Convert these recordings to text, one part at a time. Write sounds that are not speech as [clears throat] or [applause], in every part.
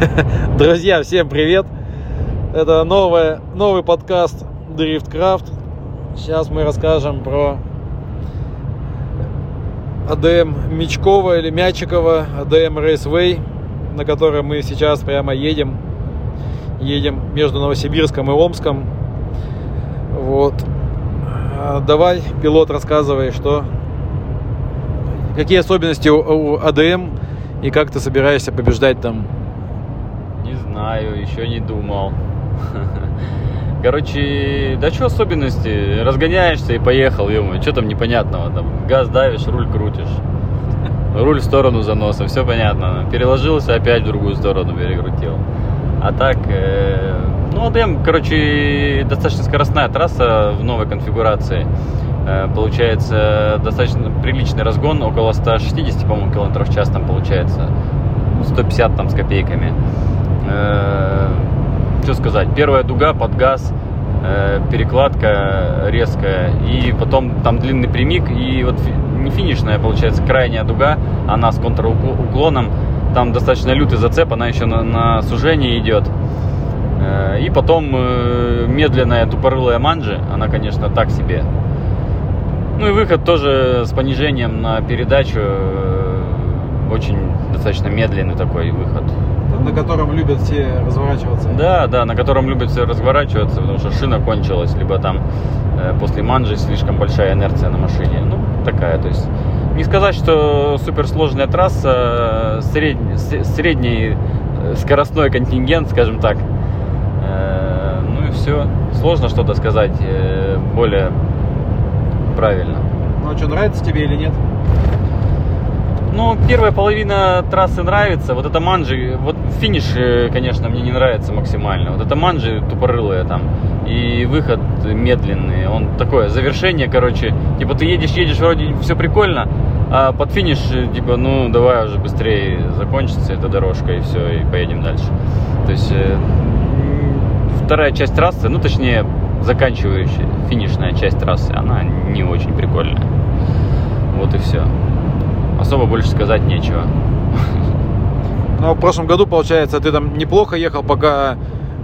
[laughs] Друзья, всем привет! Это новое, новый подкаст Driftcraft. Сейчас мы расскажем про АДМ Мечкова или Мячикова, АДМ Raceway, на котором мы сейчас прямо едем. Едем между Новосибирском и Омском. Вот. А, Давай, пилот, рассказывай, что какие особенности у АДМ и как ты собираешься побеждать там Не знаю, еще не думал. [laughs] Короче, да что особенности? Разгоняешься и поехал, ё что там непонятного? Там газ давишь, руль крутишь. Руль в сторону заноса, все понятно. Переложился, опять в другую сторону перекрутил. А так, э, ну, АДМ, короче, достаточно скоростная трасса в новой конфигурации. Э, получается, достаточно приличный разгон, около 160, по-моему, километров в час там получается. 150 там с копейками. Э, что сказать, первая дуга под газ, э, перекладка резкая, и потом там длинный прямик, и вот не финишная, получается, крайняя дуга, она с контруклоном, там достаточно лютый зацеп, она еще на, на сужение идет. Э, И потом э, медленная тупорылая манжи, она, конечно, так себе. Ну и выход тоже с понижением на передачу, э, очень достаточно медленный такой выход. На котором любят все разворачиваться. Да, да, на котором любят все разворачиваться, потому что шина кончилась, либо там э, после манжи слишком большая инерция на машине. Ну, такая, то есть не сказать, что суперсложная трасса, сред... с- средний э, скоростной контингент, скажем так. Э, Ну и все. Сложно что-то сказать э, более правильно. Ну а что, нравится тебе или нет? Ну, первая половина трассы нравится. Вот это манжи, вот финиш, э, конечно, мне не нравится максимально. Вот это манжи тупорылые там. И выход медленный. Он такое, завершение, короче. Типа ты едешь, едешь, вроде все прикольно, а под финиш, э, типа, ну, давай уже быстрее закончится эта дорожка и все, и поедем дальше. То есть э, вторая часть трассы, ну, точнее, заканчивающая, финишная часть трассы, она не очень прикольная. Вот и все. Особо больше сказать нечего. Ну, а в прошлом году, получается, ты там неплохо ехал, пока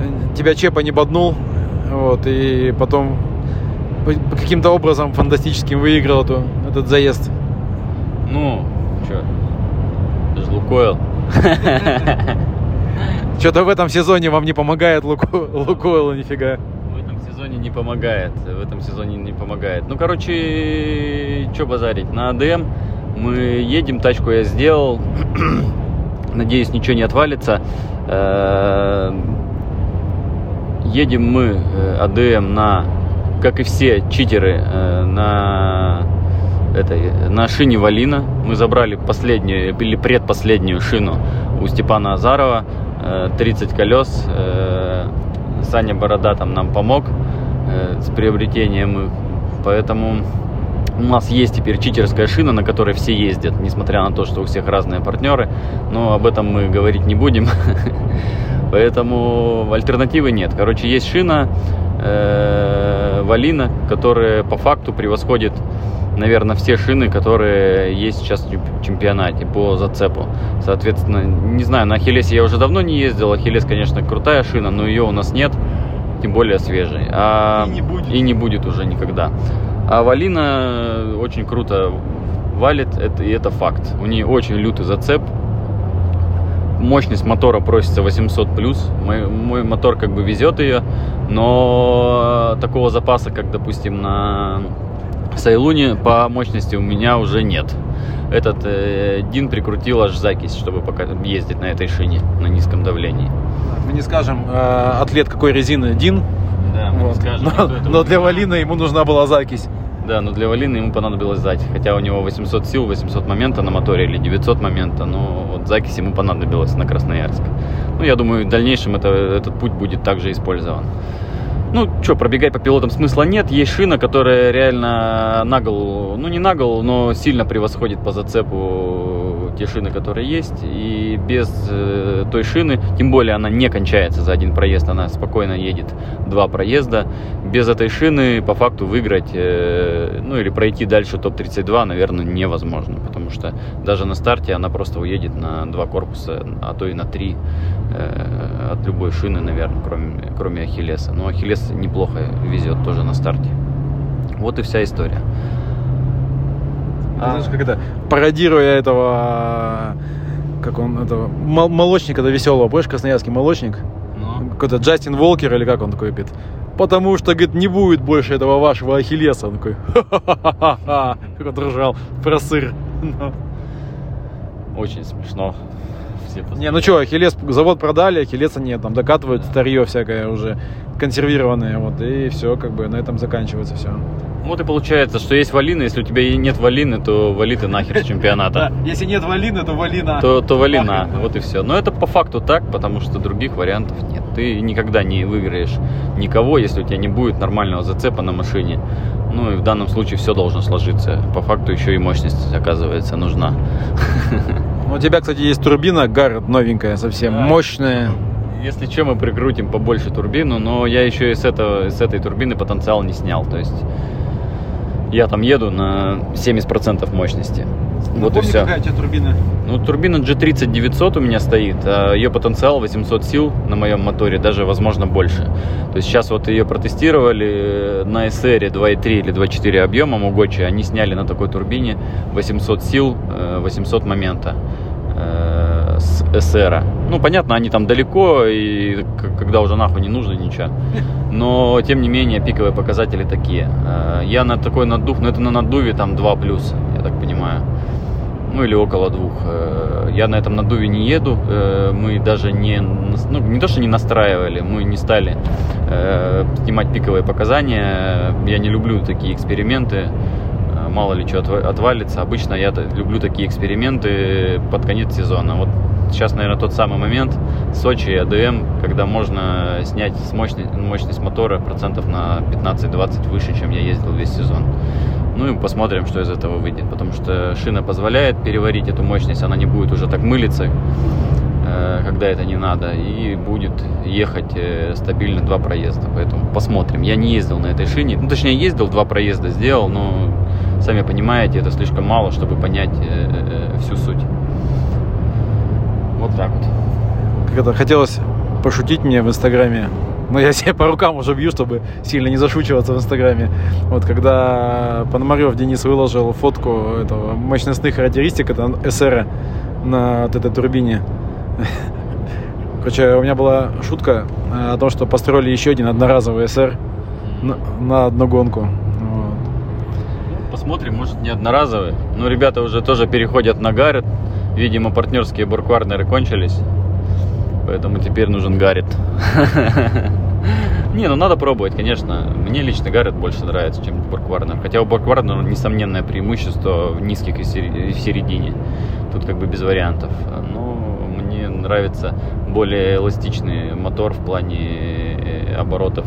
э, тебя Чепа не боднул. Вот, и потом по- по каким-то образом фантастическим выиграл эту, этот заезд. Ну, что? Это же Лукойл. [laughs] Что-то в этом сезоне вам не помогает Луко... Лукойлу нифига. В этом сезоне не помогает. В этом сезоне не помогает. Ну, короче, что базарить? На АДМ мы едем, тачку я сделал. [clears throat] Надеюсь, ничего не отвалится. Э, Едем мы э, АДМ на, как и все читеры, э, на этой, на шине Валина. Мы забрали последнюю или предпоследнюю шину у Степана Азарова. Э, 30 колес. Саня Борода там нам помог с приобретением их. Поэтому у нас есть теперь читерская шина, на которой все ездят, несмотря на то, что у всех разные партнеры. Но об этом мы говорить не будем. [laughs] Поэтому альтернативы нет. Короче, есть шина э, Валина, которая по факту превосходит, наверное, все шины, которые есть сейчас в чемп- чемпионате по зацепу. Соответственно, не знаю, на Ахиллесе я уже давно не ездил. Ахиллес, конечно, крутая шина, но ее у нас нет, тем более свежей. А- И не будет. И не будет уже никогда. А Валина очень круто валит, это, и это факт. У нее очень лютый зацеп. Мощность мотора просится 800 плюс. Мой, мой мотор как бы везет ее, но такого запаса, как, допустим, на Сайлуне по мощности у меня уже нет. Этот э, Дин прикрутил аж закись, чтобы пока ездить на этой шине на низком давлении. Мы не скажем, э, атлет какой резины Дин, Да, вот. но, но для Валина ему нужна была закись. Да, но для Валины ему понадобилось закись. Хотя у него 800 сил, 800 момента на моторе или 900 момента, но вот закись ему понадобилась на Красноярск. Ну, я думаю, в дальнейшем это, этот путь будет также использован. Ну, что, пробегать по пилотам смысла нет. Есть шина, которая реально на ну не на но сильно превосходит по зацепу те шины, которые есть, и без э, той шины, тем более она не кончается за один проезд, она спокойно едет два проезда, без этой шины по факту выиграть, э, ну или пройти дальше топ-32, наверное, невозможно, потому что даже на старте она просто уедет на два корпуса, а то и на три э, от любой шины, наверное, кроме, кроме Ахиллеса. Но Ахиллес неплохо везет тоже на старте. Вот и вся история. А... Знаешь, как это, пародируя этого, как он, этого, мол- молочника, это веселого, помнишь, красноярский молочник? Ну. Какой-то Джастин Волкер или как он такой, говорит, потому что, говорит, не будет больше этого вашего Ахиллеса. Он такой, ха-ха-ха-ха, как он ржал про сыр. Очень смешно. Все не, ну что, Ахиллес, завод продали, Ахиллеса нет, там докатывают да. старье всякое уже консервированное, вот, и все, как бы на этом заканчивается все. Вот и получается, что есть валина, если у тебя нет валины, то вали ты нахер с чемпионата. [laughs] Если нет валины, то валина. То, то валина, вот и все. Но это по факту так, потому что других вариантов нет. Ты никогда не выиграешь никого, если у тебя не будет нормального зацепа на машине. Ну и в данном случае все должно сложиться. По факту еще и мощность, оказывается, нужна. [laughs] Ну, у тебя, кстати, есть турбина Гаррет новенькая, совсем да. мощная. Если что, мы прикрутим побольше турбину, но я еще и с, этого, с этой турбины потенциал не снял. То есть я там еду на 70% мощности. Ну, вот и все. какая у тебя турбина? Ну, турбина G30 900 у меня стоит, а ее потенциал 800 сил на моем моторе, даже, возможно, больше. То есть сейчас вот ее протестировали на SR 2.3 или 2.4 объемом у Гочи, они сняли на такой турбине 800 сил, 800 э, момента э, с SR. Ну, понятно, они там далеко, и когда уже нахуй не нужно ничего. Но, тем не менее, пиковые показатели такие. Э, я на такой наддув, ну, это на наддуве там 2 плюс, я так понимаю. Ну, или около двух. Э, я на этом наддуве не еду. Э, мы даже не, ну, не то, что не настраивали, мы не стали снимать пиковые показания. Я не люблю такие эксперименты мало ли что отвалится. Обычно я люблю такие эксперименты под конец сезона. Вот сейчас, наверное, тот самый момент Сочи и АДМ, когда можно снять с мощность, мощность мотора процентов на 15-20 выше, чем я ездил весь сезон. Ну и посмотрим, что из этого выйдет, потому что шина позволяет переварить эту мощность, она не будет уже так мылиться, э, когда это не надо, и будет ехать э, стабильно два проезда. Поэтому посмотрим. Я не ездил на этой шине, ну точнее ездил, два проезда сделал, но сами понимаете, это слишком мало, чтобы понять э, всю суть. Вот так вот. Это хотелось пошутить мне в Инстаграме. Но я [laughs] себе по рукам уже бью, чтобы сильно не зашучиваться в Инстаграме. Вот когда Пономарев Денис выложил фотку этого мощностных характеристик, это СР на вот этой турбине. [laughs] Короче, у меня была шутка э, о том, что построили еще один одноразовый СР на, на одну гонку. Посмотрим, может не одноразовый. Но ребята уже тоже переходят на Гаррет. Видимо, партнерские буркварнеры кончились. Поэтому теперь нужен Гаррет. [laughs] Не, ну надо пробовать, конечно. Мне лично Гаррет больше нравится, чем Боркварнер. Хотя у Боркварнера несомненное преимущество в низких и в середине. Тут как бы без вариантов. Но мне нравится более эластичный мотор в плане э, оборотов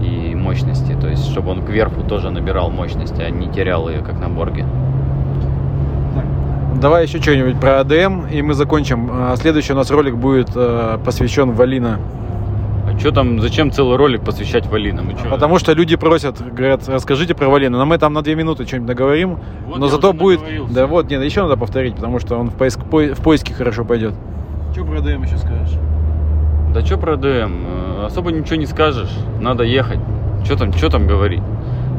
и мощности. То есть, чтобы он кверху тоже набирал мощность, а не терял ее, как на Борге. Давай еще что-нибудь про АДМ, и мы закончим. А, следующий у нас ролик будет э, посвящен Валина. А что там, зачем целый ролик посвящать Валина? Мы Потому что люди просят, говорят, расскажите про Валина. Но мы там на две минуты что-нибудь наговорим. Вот но зато будет... Да вот, нет, еще надо повторить, потому что он в, поиск... в поиске хорошо пойдет. Что про АДМ еще скажешь? Да что про АДМ? Э, особо ничего не скажешь. Надо ехать. Что там, что там говорить?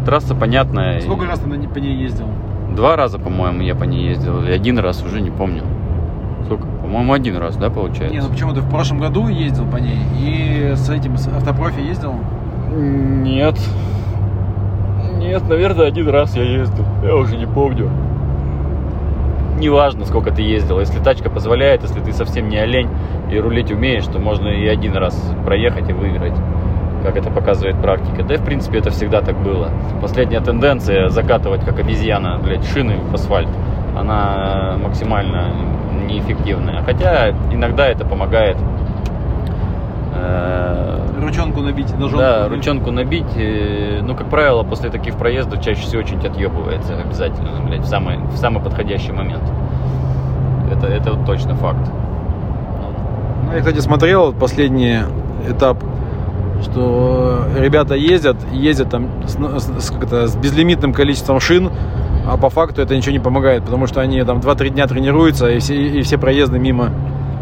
Трасса понятная. Сколько раз ты по ней ездил? Два раза, по-моему, я по ней ездил. Или один раз, уже не помню. Сколько? По-моему, один раз, да, получается? Не, ну почему ты в прошлом году ездил по ней и с этим с автопрофи ездил? Нет. Нет, наверное, один раз я ездил. Я уже не помню. Неважно, сколько ты ездил. Если тачка позволяет, если ты совсем не олень и рулить умеешь, то можно и один раз проехать и выиграть как это показывает практика. Да и в принципе это всегда так было. Последняя тенденция закатывать как обезьяна, блядь, шины в асфальт, она максимально неэффективная. Хотя иногда это помогает э, Ручонку набить, ножонку. Да, ручонку набить. Э, ну, как правило, после таких проездов чаще всего очень отъебывается обязательно, блядь, в самый, в самый подходящий момент. это, это вот точно факт. Ну, я, кстати, смотрел последний этап, что ребята ездят, ездят там с, с- с- это, с безлимитным количеством шин, а по факту это ничего не помогает, потому что они там 2-3 дня тренируются, и все, и все проезды мимо.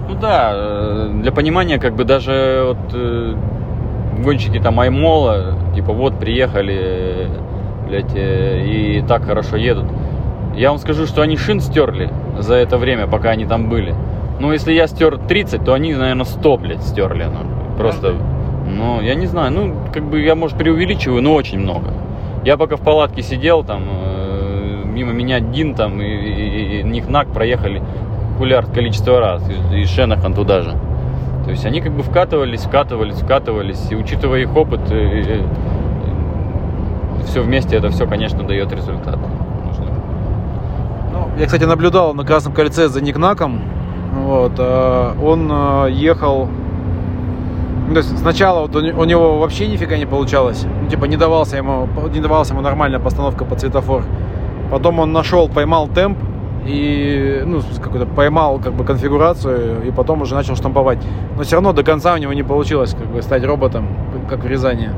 Ну да, э, для понимания, как бы даже вот э, гонщики там Аймола, типа вот приехали, блядь, э, и так хорошо едут. Я вам скажу, что они шин стерли за это время, пока они там были. Ну, если я стер 30, то они, наверное, 100, блядь, стерли. Ну, просто, ну, я не знаю, ну, как бы я, может, преувеличиваю, но очень много. Я пока в палатке сидел, там, э, мимо меня Дин, там, и, и, и Ник-Нак проехали хулиард количество раз, и, и Шенахан туда же. То есть они как бы вкатывались, вкатывались, вкатывались, и учитывая их опыт, все вместе это все, конечно, дает результат. Ну, я, кстати, наблюдал на Красном кольце за Никнаком. Вот, э, он э, ехал... ну, То есть сначала вот у не- у него вообще нифига не получалось. Ну, типа не давался ему, не давалась ему нормальная постановка под светофор. Потом он нашел, поймал темп и ну, какой-то поймал как бы конфигурацию и потом уже начал штамповать. Но все равно до конца у него не получилось как бы стать роботом, как в Рязани.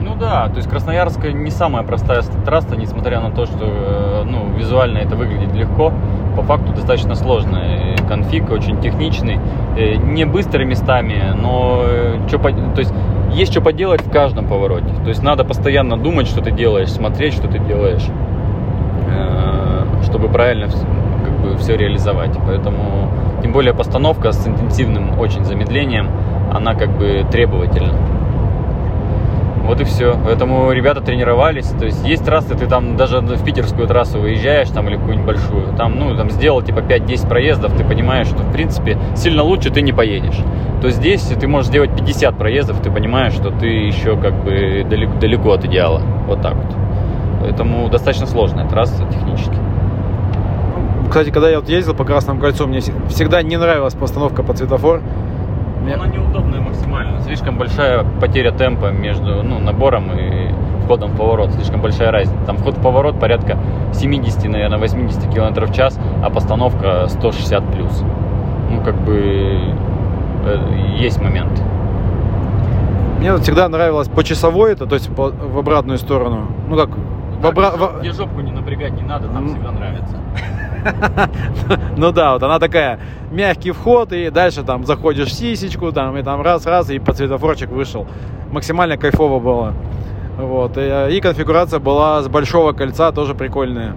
Ну да, то есть Красноярск не самая простая ст- трасса, несмотря на то, что э, ну, визуально это выглядит легко, по факту достаточно сложная. И Конфиг очень техничный, э, не быстрый местами, но по- то есть есть что поделать в каждом повороте. То есть надо постоянно думать, что ты делаешь, смотреть, что ты делаешь, э, чтобы правильно как бы все реализовать. Поэтому, тем более постановка с интенсивным очень замедлением, она как бы требовательна. Вот и все. Поэтому ребята тренировались. То есть есть трассы, ты там даже в питерскую трассу выезжаешь, там или какую-нибудь большую, там, ну, там сделал типа 5-10 проездов, ты понимаешь, что в принципе сильно лучше ты не поедешь. То здесь ты можешь сделать 50 проездов, ты понимаешь, что ты еще как бы далеко, далеко от идеала. Вот так вот. Поэтому достаточно сложная трасса технически. Кстати, когда я вот ездил по Красному кольцу, мне вс- всегда не нравилась постановка под светофор. Мне- Она неудобная максимально. Слишком большая потеря темпа между ну, набором и входом в поворот. Слишком большая разница. Там вход в поворот порядка 70, наверное, 80 км в час, а постановка 160 плюс. Ну, как бы э, есть момент. Мне вот всегда нравилось по часовой это, то есть по- в обратную сторону. Ну как, в обра- Где жопку не напрягать не надо, там М. всегда нравится. [laughs] ну да, вот она такая, мягкий вход, и дальше там заходишь в сисечку, там, и там раз-раз, и под светофорчик вышел. Максимально кайфово было. Вот, и, э, и конфигурация была с большого кольца, тоже прикольная.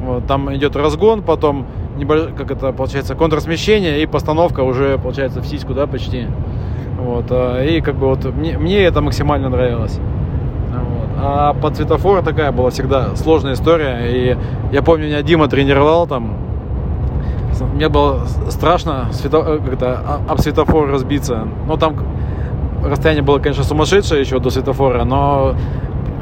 Вот, там идет разгон, потом небольш- как это получается, контрсмещение и постановка уже получается в сиську, да, почти. Вот, э, и как бы вот мне, мне это максимально нравилось. А под светофор такая была всегда сложная история. И я помню, меня Дима тренировал там. Мне было страшно свето- э, как-то а- об светофор разбиться. Ну, там расстояние было, конечно, сумасшедшее еще до светофора, но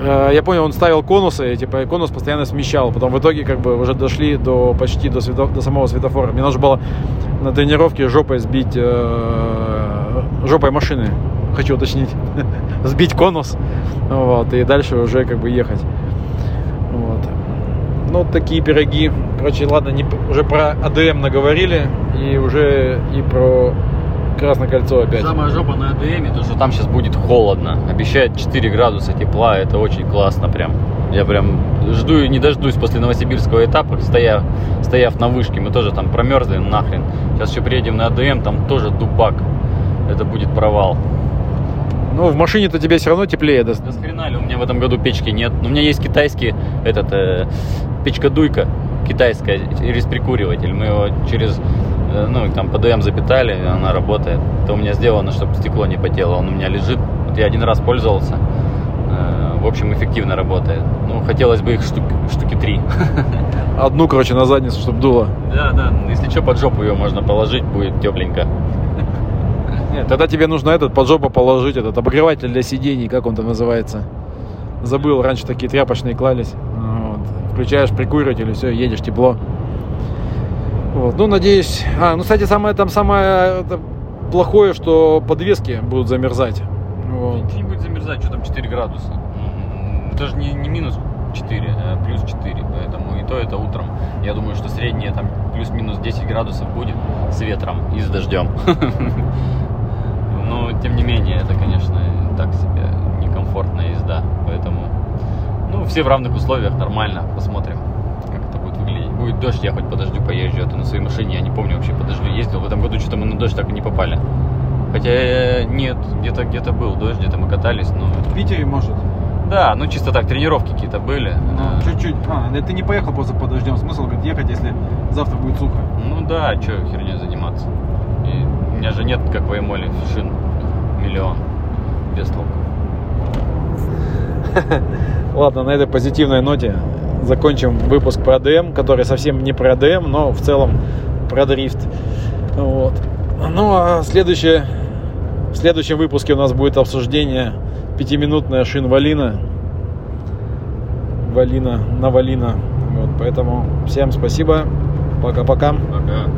э, я помню, он ставил конусы, и типа конус постоянно смещал. Потом в итоге как бы уже дошли до почти до, свето- до самого светофора. Мне нужно было на тренировке жопой сбить э, жопой машины. Хочу уточнить. [laughs] Сбить конус. Вот, и дальше уже как бы ехать. Вот. Ну, такие пироги. Короче, ладно, не, уже про АДМ наговорили. И уже и про Красное кольцо опять. Самая жопа на АДМе, то что там сейчас будет холодно. Обещают 4 градуса тепла, это очень классно прям. Я прям жду и не дождусь после новосибирского этапа, стояв, стояв на вышке, мы тоже там промерзли нахрен. Сейчас еще приедем на АДМ, там тоже дубак. Это будет провал. Ну, в машине-то тебе все равно теплее. да? Да с хрена ли, у меня в этом году печки нет. Но у меня есть китайский, этот, э, печка-дуйка, китайская, через прикуриватель. Мы его через, э, ну, там, ПДМ запитали, она работает. Это у меня сделано, чтобы стекло не потело. Он у меня лежит. Вот я один раз пользовался. Э, В общем, эффективно работает. Ну, хотелось бы их штук, штуки три. [laughs] Одну, короче, на задницу, чтобы дуло. Да, да. Если что, под жопу ее можно положить, будет тепленько. Нет, тогда тебе нужно этот под жопу положить, этот обогреватель для сидений, как он там называется. Забыл, раньше такие тряпочные клались. Вот. Включаешь прикуриватель, и все, едешь тепло. Вот. Ну, надеюсь. А, ну, кстати, самое там самое это, плохое, что подвески будут замерзать. Вот. Ничего не будет замерзать, что там 4 градуса. М, Это же не, не минус 4, э, плюс 4, поэтому и то это утром. Я думаю, что среднее там плюс-минус 10 градусов будет с ветром и с дождем. [laughs] Тем не менее, это, конечно, так себе некомфортная езда, поэтому, ну, все в равных условиях, нормально, посмотрим, как это будет выглядеть. Будет дождь, я хоть по дождю поезжу, а то на своей машине, я не помню вообще по дождю ездил, в этом году что-то мы на дождь так и не попали. Хотя э, нет, где-то где-то был дождь, где-то мы катались, но... В Питере, может? Да, ну чисто так, тренировки какие-то были. Ну, да. чуть-чуть. А, ты не поехал просто под дождем. Смысл, говорит, ехать, если завтра будет сухо. Ну да, что херней заниматься. И у меня же нет, как в Эймоле, шин миллион. Без толку. [laughs] Ладно, на этой позитивной ноте закончим выпуск про АДМ, который совсем не про АДМ, но в целом про дрифт. Вот. Ну а следующее, в следующем выпуске у нас будет обсуждение пятиминутная шин Валина. Валина на Валина. Вот, поэтому всем спасибо. Пока-пока. Пока.